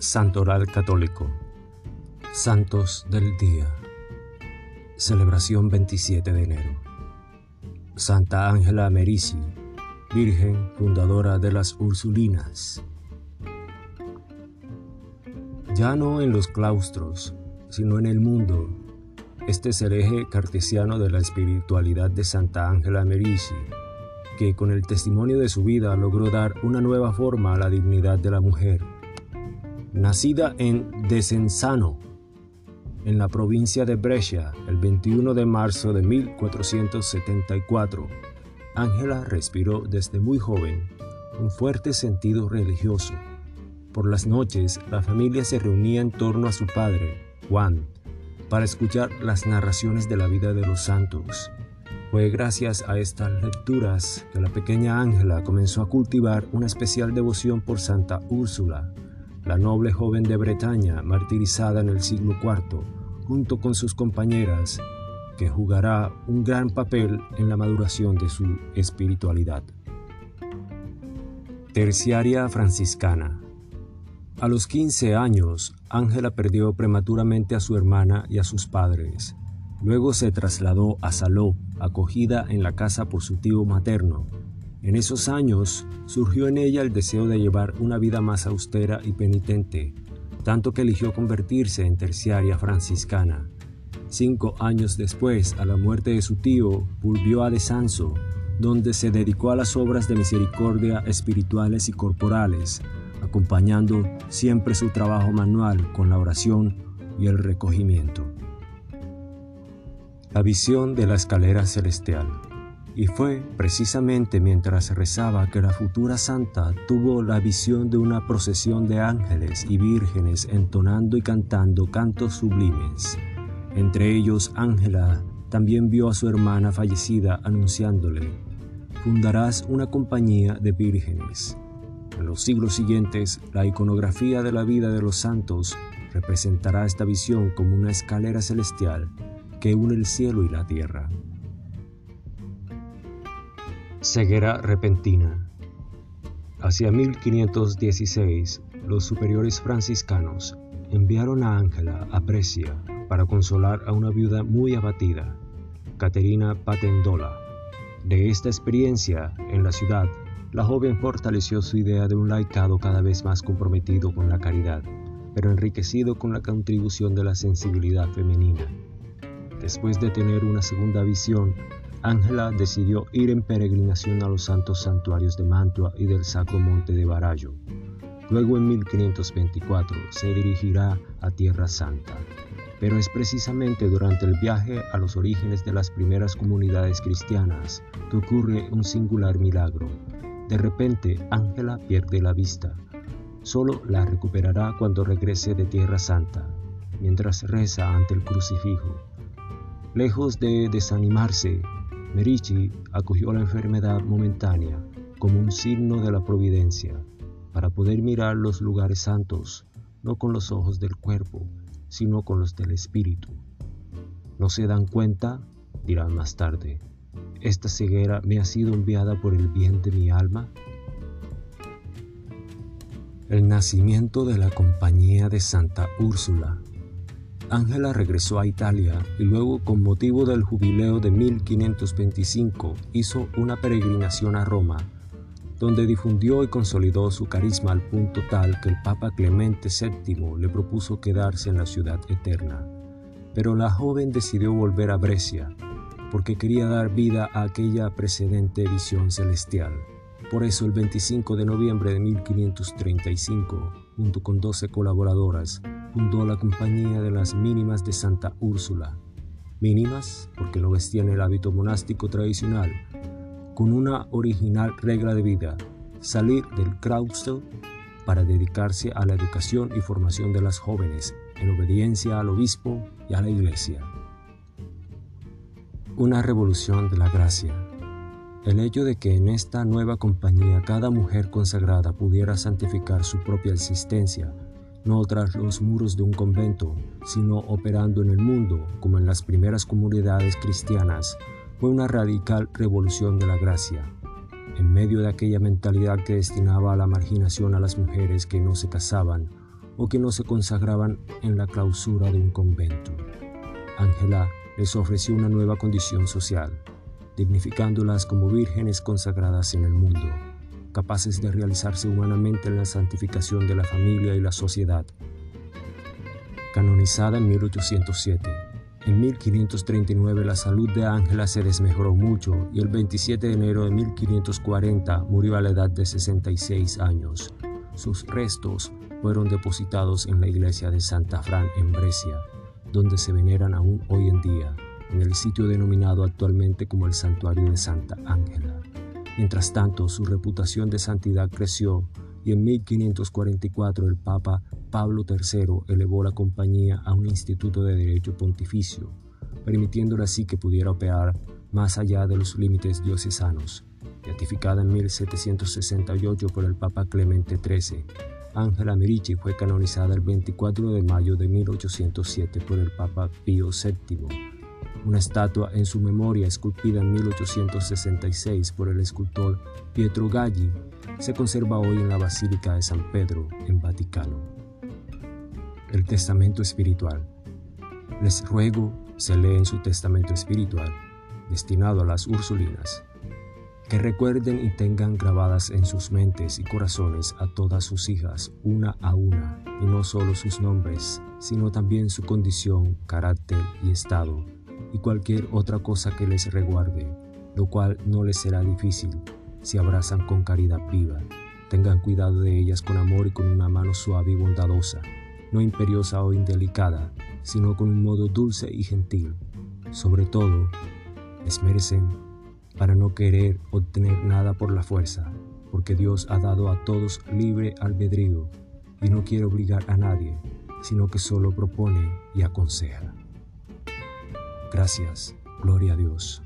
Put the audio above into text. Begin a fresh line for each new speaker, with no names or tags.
Santoral Católico. Santos del Día. Celebración 27 de enero. Santa Ángela Merici, Virgen fundadora de las Ursulinas. Ya no en los claustros, sino en el mundo. Este es el eje cartesiano de la espiritualidad de Santa Ángela Merici, que con el testimonio de su vida logró dar una nueva forma a la dignidad de la mujer. Nacida en Desenzano, en la provincia de Brescia, el 21 de marzo de 1474, Ángela respiró desde muy joven un fuerte sentido religioso. Por las noches, la familia se reunía en torno a su padre, Juan, para escuchar las narraciones de la vida de los santos. Fue gracias a estas lecturas que la pequeña Ángela comenzó a cultivar una especial devoción por Santa Úrsula, la noble joven de Bretaña martirizada en el siglo IV, junto con sus compañeras, que jugará un gran papel en la maduración de su espiritualidad. Terciaria franciscana. A los 15 años, Ángela perdió prematuramente a su hermana y a sus padres. Luego se trasladó a Saló, acogida en la casa por su tío materno. En esos años surgió en ella el deseo de llevar una vida más austera y penitente, tanto que eligió convertirse en terciaria franciscana. Cinco años después, a la muerte de su tío, volvió a Desanzo, donde se dedicó a las obras de misericordia espirituales y corporales, acompañando siempre su trabajo manual con la oración y el recogimiento. La visión de la escalera celestial. Y fue precisamente mientras rezaba que la futura santa tuvo la visión de una procesión de ángeles y vírgenes entonando y cantando cantos sublimes. Entre ellos Ángela también vio a su hermana fallecida anunciándole, fundarás una compañía de vírgenes. En los siglos siguientes, la iconografía de la vida de los santos representará esta visión como una escalera celestial que une el cielo y la tierra. Ceguera repentina. Hacia 1516, los superiores franciscanos enviaron a Ángela a Brescia para consolar a una viuda muy abatida, Caterina Patendola. De esta experiencia en la ciudad, la joven fortaleció su idea de un laicado cada vez más comprometido con la caridad, pero enriquecido con la contribución de la sensibilidad femenina. Después de tener una segunda visión, Ángela decidió ir en peregrinación a los santos santuarios de Mantua y del Sacro Monte de Barallo. Luego en 1524 se dirigirá a Tierra Santa. Pero es precisamente durante el viaje a los orígenes de las primeras comunidades cristianas que ocurre un singular milagro. De repente, Ángela pierde la vista. Solo la recuperará cuando regrese de Tierra Santa, mientras reza ante el crucifijo. Lejos de desanimarse, Merici acogió la enfermedad momentánea como un signo de la providencia, para poder mirar los lugares santos, no con los ojos del cuerpo, sino con los del espíritu. ¿No se dan cuenta? dirán más tarde. ¿Esta ceguera me ha sido enviada por el bien de mi alma? El nacimiento de la Compañía de Santa Úrsula Ángela regresó a Italia y luego con motivo del jubileo de 1525 hizo una peregrinación a Roma, donde difundió y consolidó su carisma al punto tal que el Papa Clemente VII le propuso quedarse en la ciudad eterna. Pero la joven decidió volver a Brescia, porque quería dar vida a aquella precedente visión celestial. Por eso el 25 de noviembre de 1535, junto con 12 colaboradoras, fundó la Compañía de las Mínimas de Santa Úrsula. Mínimas porque no vestían el hábito monástico tradicional, con una original regla de vida, salir del claustro para dedicarse a la educación y formación de las jóvenes, en obediencia al obispo y a la iglesia. Una revolución de la gracia. El hecho de que en esta nueva compañía cada mujer consagrada pudiera santificar su propia existencia no tras los muros de un convento, sino operando en el mundo, como en las primeras comunidades cristianas, fue una radical revolución de la gracia. En medio de aquella mentalidad que destinaba a la marginación a las mujeres que no se casaban, o que no se consagraban en la clausura de un convento. Ángela les ofreció una nueva condición social, dignificándolas como vírgenes consagradas en el mundo, capaces de realizarse humanamente en la santificación de la familia y la sociedad. Canonizada en 1807, en 1539 la salud de Ángela se desmejoró mucho y el 27 de enero de 1540 murió a la edad de 66 años. Sus restos fueron depositados en la iglesia de Santa Fran en Brescia, donde se veneran aún hoy en día, en el sitio denominado actualmente como el Santuario de Santa Ángela. Mientras tanto, su reputación de santidad creció y en 1544 el Papa Pablo III elevó la compañía a un instituto de derecho pontificio, permitiéndole así que pudiera operar más allá de los límites diocesanos. Beatificada en 1768 por el Papa Clemente XIII, Ángela Merici fue canonizada el 24 de mayo de 1807 por el Papa Pío VII. Una estatua en su memoria esculpida en 1866 por el escultor Pietro Galli se conserva hoy en la Basílica de San Pedro, en Vaticano. El Testamento Espiritual. Les ruego se lee en su Testamento Espiritual, destinado a las Ursulinas, que recuerden y tengan grabadas en sus mentes y corazones a todas sus hijas, una a una, y no solo sus nombres, sino también su condición, carácter y estado, y cualquier otra cosa que les reguarde, lo cual no les será difícil si abrazan con caridad viva. Tengan cuidado de ellas con amor y con una mano suave y bondadosa, no imperiosa o indelicada, sino con un modo dulce y gentil. Sobre todo, les merecen para no querer obtener nada por la fuerza, porque Dios ha dado a todos libre albedrío y no quiere obligar a nadie, sino que solo propone y aconseja. Gracias, gloria a Dios.